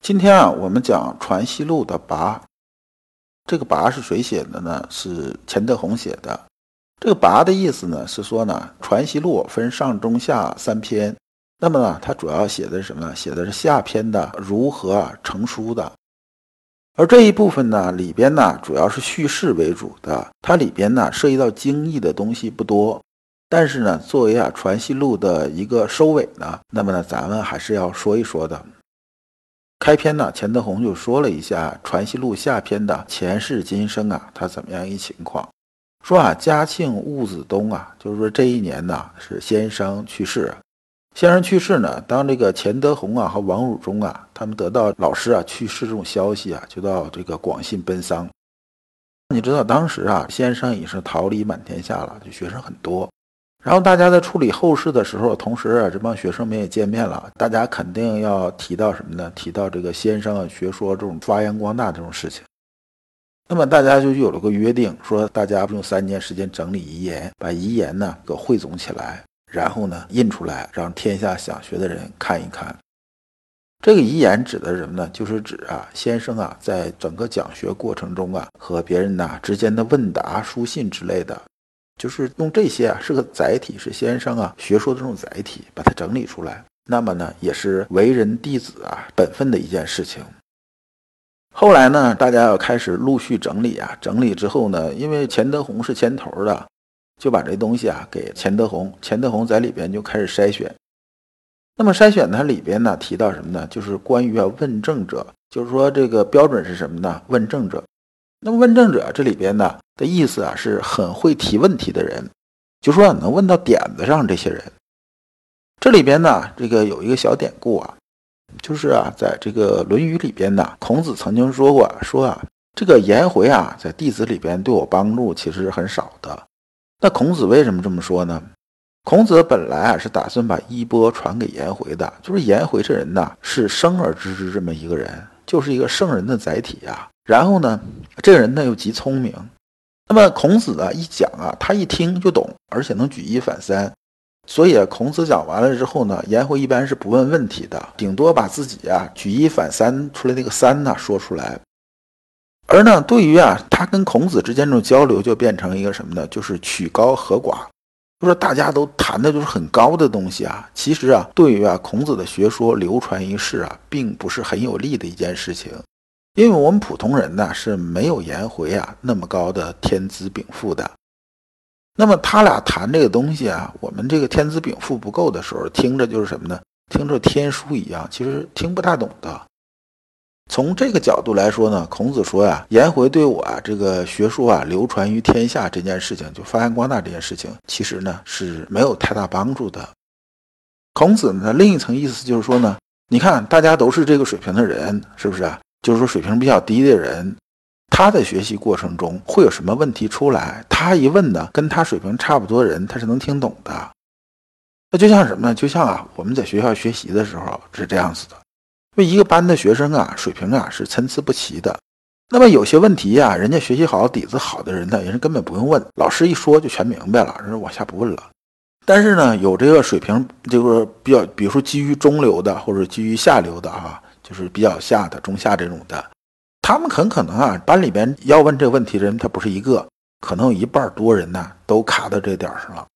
今天啊，我们讲《传习录》的跋。这个跋是谁写的呢？是钱德洪写的。这个跋的意思呢，是说呢，《传习录》分上中下三篇。那么呢，它主要写的是什么呢？写的是下篇的如何成书的。而这一部分呢，里边呢，主要是叙事为主的。它里边呢，涉及到经义的东西不多。但是呢，作为啊《传习录》的一个收尾呢，那么呢，咱们还是要说一说的。开篇呢，钱德洪就说了一下《传习录》下篇的前世今生啊，他怎么样一情况？说啊，嘉庆戊子冬啊，就是说这一年呢是先生去世。先生去世呢，当这个钱德洪啊和王汝中啊，他们得到老师啊去世这种消息啊，就到这个广信奔丧。你知道当时啊，先生已是桃李满天下了，就学生很多。然后大家在处理后事的时候，同时啊，这帮学生们也见面了，大家肯定要提到什么呢？提到这个先生啊学说这种发扬光大这种事情。那么大家就有了个约定，说大家用三年时间整理遗言，把遗言呢给汇总起来，然后呢印出来，让天下想学的人看一看。这个遗言指的是什么呢？就是指啊，先生啊在整个讲学过程中啊和别人呐之间的问答、书信之类的。就是用这些啊，是个载体，是先生啊学说的这种载体，把它整理出来。那么呢，也是为人弟子啊本分的一件事情。后来呢，大家要开始陆续整理啊，整理之后呢，因为钱德洪是牵头的，就把这东西啊给钱德洪，钱德洪在里边就开始筛选。那么筛选它里边呢，提到什么呢？就是关于啊问政者，就是说这个标准是什么呢？问政者。那么问政者这里边呢？的意思啊，是很会提问题的人，就说能问到点子上。这些人，这里边呢，这个有一个小典故啊，就是啊，在这个《论语》里边呢，孔子曾经说过，说啊，这个颜回啊，在弟子里边对我帮助其实是很少的。那孔子为什么这么说呢？孔子本来啊是打算把衣钵传给颜回的，就是颜回这人呐，是生而知之这么一个人，就是一个圣人的载体啊。然后呢，这个人呢又极聪明。那么孔子啊一讲啊，他一听就懂，而且能举一反三，所以，孔子讲完了之后呢，颜回一般是不问问题的，顶多把自己啊举一反三出来那个三呢说出来。而呢，对于啊他跟孔子之间这种交流，就变成一个什么呢？就是曲高和寡，就说大家都谈的都是很高的东西啊，其实啊，对于啊孔子的学说流传一世啊，并不是很有利的一件事情。因为我们普通人呢是没有颜回啊那么高的天资禀赋的，那么他俩谈这个东西啊，我们这个天资禀赋不够的时候，听着就是什么呢？听着天书一样，其实听不大懂的。从这个角度来说呢，孔子说呀，颜回对我啊这个学术啊流传于天下这件事情，就发扬光大这件事情，其实呢是没有太大帮助的。孔子呢另一层意思就是说呢，你看大家都是这个水平的人，是不是啊？就是说，水平比较低的人，他在学习过程中会有什么问题出来？他一问呢，跟他水平差不多的人，他是能听懂的。那就像什么呢？就像啊，我们在学校学习的时候是这样子的，因为一个班的学生啊，水平啊是参差不齐的。那么有些问题呀，人家学习好、底子好的人呢，人家根本不用问，老师一说就全明白了，人家往下不问了。但是呢，有这个水平，就是比较，比如说基于中流的，或者基于下流的啊。就是比较下的中下这种的，他们很可能啊，班里边要问这个问题的人他不是一个，可能有一半多人呢都卡到这点上了，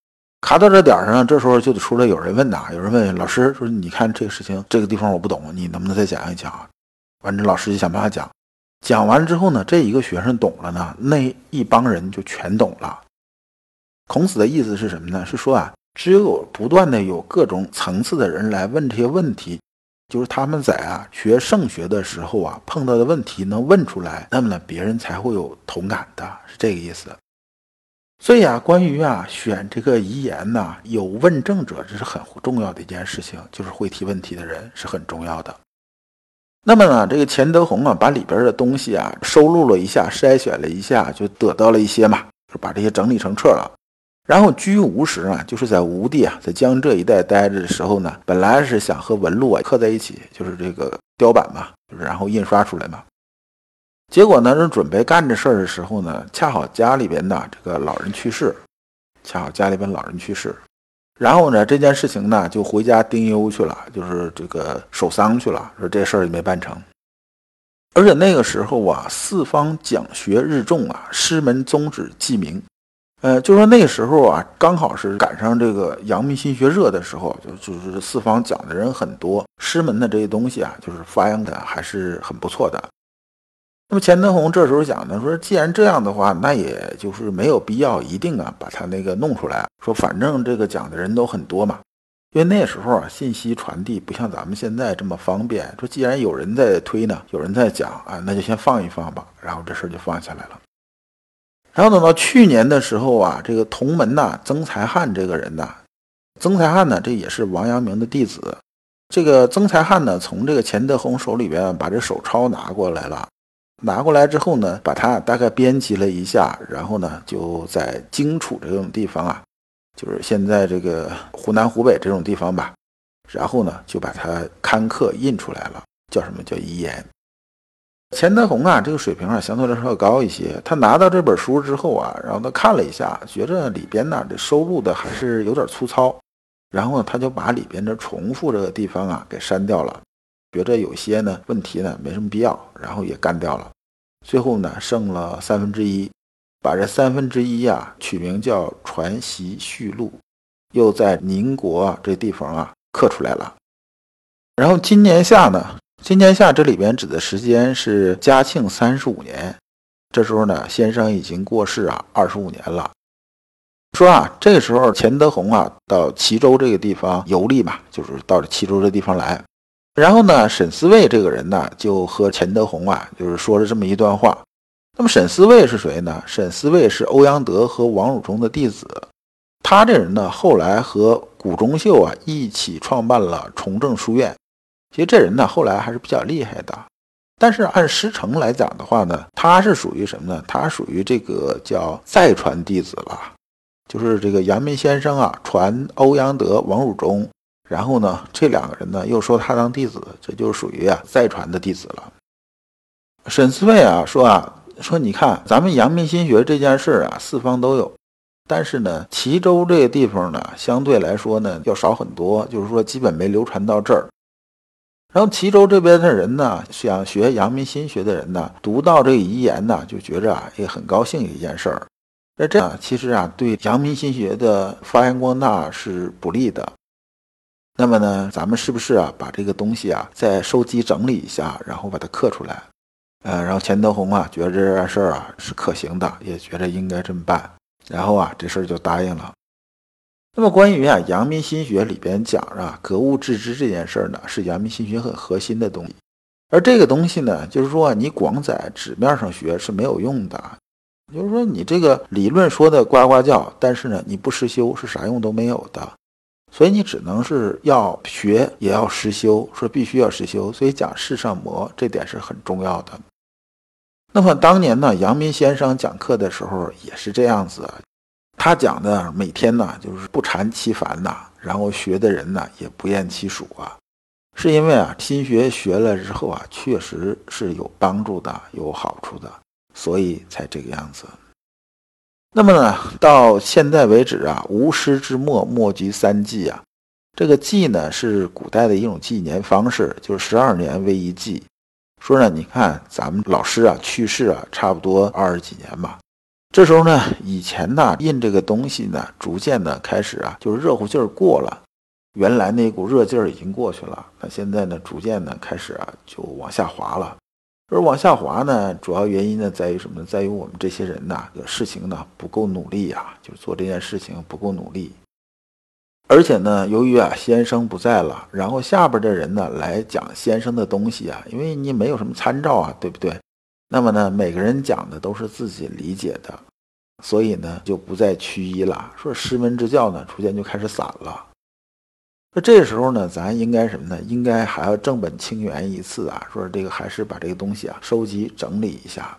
卡到这点上，这时候就得出来有人问呐，有人问老师说：“你看这个事情这个地方我不懂，你能不能再讲一讲？”完，这老师就想办法讲，讲完之后呢，这一个学生懂了呢，那一帮人就全懂了。孔子的意思是什么呢？是说啊，只有不断的有各种层次的人来问这些问题。就是他们在啊学圣学的时候啊碰到的问题能问出来，那么呢别人才会有同感的，是这个意思。所以啊，关于啊选这个遗言呢，有问政者，这是很重要的一件事情，就是会提问题的人是很重要的。那么呢，这个钱德洪啊，把里边的东西啊收录了一下，筛选了一下，就得到了一些嘛，就把这些整理成册了。然后居无时啊，就是在吴地啊，在江浙一带待着的时候呢，本来是想和纹路啊刻在一起，就是这个雕版嘛，就是然后印刷出来嘛。结果呢，是准备干这事儿的时候呢，恰好家里边呢这个老人去世，恰好家里边老人去世。然后呢，这件事情呢，就回家丁忧去了，就是这个守丧去了，说这事儿也没办成。而且那个时候啊，四方讲学日重啊，师门宗旨既明。呃，就说那时候啊，刚好是赶上这个阳明心学热的时候，就就是四方讲的人很多，师门的这些东西啊，就是发扬的还是很不错的。那么钱德洪这时候想呢，说既然这样的话，那也就是没有必要一定啊把他那个弄出来。说反正这个讲的人都很多嘛，因为那时候啊信息传递不像咱们现在这么方便。说既然有人在推呢，有人在讲啊，那就先放一放吧。然后这事儿就放下来了。然后等到去年的时候啊，这个同门呐，曾才汉这个人呐，曾才汉呢，这也是王阳明的弟子。这个曾才汉呢，从这个钱德洪手里边把这手抄拿过来了。拿过来之后呢，把它大概编辑了一下，然后呢，就在荆楚这种地方啊，就是现在这个湖南、湖北这种地方吧，然后呢，就把它刊刻印出来了，叫什么叫遗言。钱德洪啊，这个水平啊，相对来说要高一些。他拿到这本书之后啊，然后他看了一下，觉着里边呢这收录的还是有点粗糙，然后，他就把里边的重复这个地方啊给删掉了。觉着有些呢问题呢没什么必要，然后也干掉了。最后呢剩了三分之一，把这三分之一啊取名叫《传习序录》，又在宁国这地方啊刻出来了。然后今年夏呢，今天下这里边指的时间是嘉庆三十五年，这时候呢先生已经过世啊二十五年了。说啊这时候钱德洪啊到齐州这个地方游历嘛，就是到了齐州这地方来。然后呢，沈思卫这个人呢，就和钱德洪啊，就是说了这么一段话。那么沈思卫是谁呢？沈思卫是欧阳德和王汝中的弟子。他这人呢，后来和谷中秀啊一起创办了崇正书院。其实这人呢，后来还是比较厉害的。但是按师承来讲的话呢，他是属于什么呢？他属于这个叫再传弟子了，就是这个阳明先生啊，传欧阳德、王汝中。然后呢，这两个人呢又说他当弟子，这就属于啊再传的弟子了。沈思卫啊说啊说，你看咱们阳明心学这件事啊，四方都有，但是呢，齐州这个地方呢，相对来说呢要少很多，就是说基本没流传到这儿。然后齐州这边的人呢，想学阳明心学的人呢，读到这遗言呢，就觉着啊也很高兴一件事儿。那这样其实啊，对阳明心学的发扬光大是不利的。那么呢，咱们是不是啊，把这个东西啊再收集整理一下，然后把它刻出来？呃，然后钱德洪啊，觉得这件事儿啊是可行的，也觉得应该这么办，然后啊，这事儿就答应了。那么关于啊阳明心学里边讲啊格物致知这件事儿呢，是阳明心学很核心的东西。而这个东西呢，就是说你光在纸面上学是没有用的，就是说你这个理论说的呱呱叫，但是呢你不实修是啥用都没有的。所以你只能是要学，也要实修，说必须要实修。所以讲世上魔这点是很重要的。那么当年呢，阳明先生讲课的时候也是这样子，他讲的每天呢就是不缠其烦呐，然后学的人呢也不厌其数啊，是因为啊心学学了之后啊确实是有帮助的，有好处的，所以才这个样子。那么呢，到现在为止啊，无师之末，莫居三季啊。这个季呢，是古代的一种纪年方式，就是十二年为一季。说呢，你看咱们老师啊去世啊，差不多二十几年吧。这时候呢，以前呢印这个东西呢，逐渐的开始啊，就是热乎劲儿过了，原来那股热劲儿已经过去了。那现在呢，逐渐的开始啊，就往下滑了。而往下滑呢，主要原因呢在于什么呢？在于我们这些人呐，事情呢不够努力呀，就是做这件事情不够努力。而且呢，由于啊先生不在了，然后下边的人呢来讲先生的东西啊，因为你没有什么参照啊，对不对？那么呢，每个人讲的都是自己理解的，所以呢就不再趋一了。说师门之教呢，逐渐就开始散了。那这时候呢，咱应该什么呢？应该还要正本清源一次啊，说这个还是把这个东西啊收集整理一下，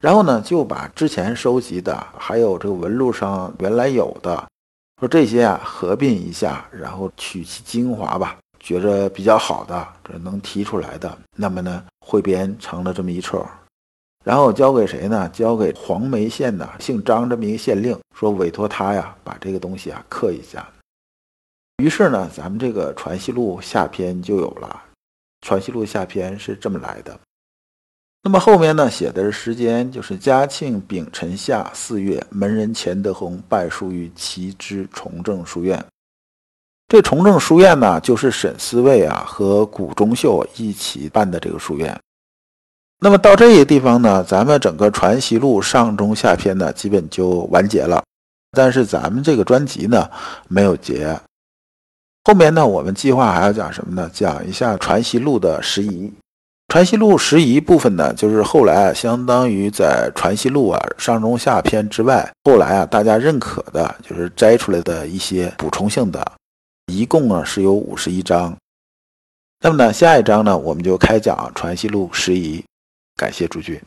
然后呢就把之前收集的还有这个纹路上原来有的，说这些啊合并一下，然后取其精华吧，觉着比较好的，这能提出来的，那么呢汇编成了这么一册，然后交给谁呢？交给黄梅县的姓张这么一个县令，说委托他呀把这个东西啊刻一下。于是呢，咱们这个《传习录》下篇就有了。《传习录》下篇是这么来的。那么后面呢，写的是时间，就是嘉庆丙辰夏四月，门人钱德洪拜书于齐之崇正书院。这崇正书院呢，就是沈思卫啊和谷中秀一起办的这个书院。那么到这个地方呢，咱们整个《传习录》上中下篇呢，基本就完结了。但是咱们这个专辑呢，没有结。后面呢，我们计划还要讲什么呢？讲一下《传习录》的拾遗。《传习录》拾遗部分呢，就是后来啊，相当于在《传习录》啊上中下篇之外，后来啊大家认可的，就是摘出来的一些补充性的，一共啊是有五十一章。那么呢，下一章呢，我们就开讲《传习录》拾遗。感谢朱军。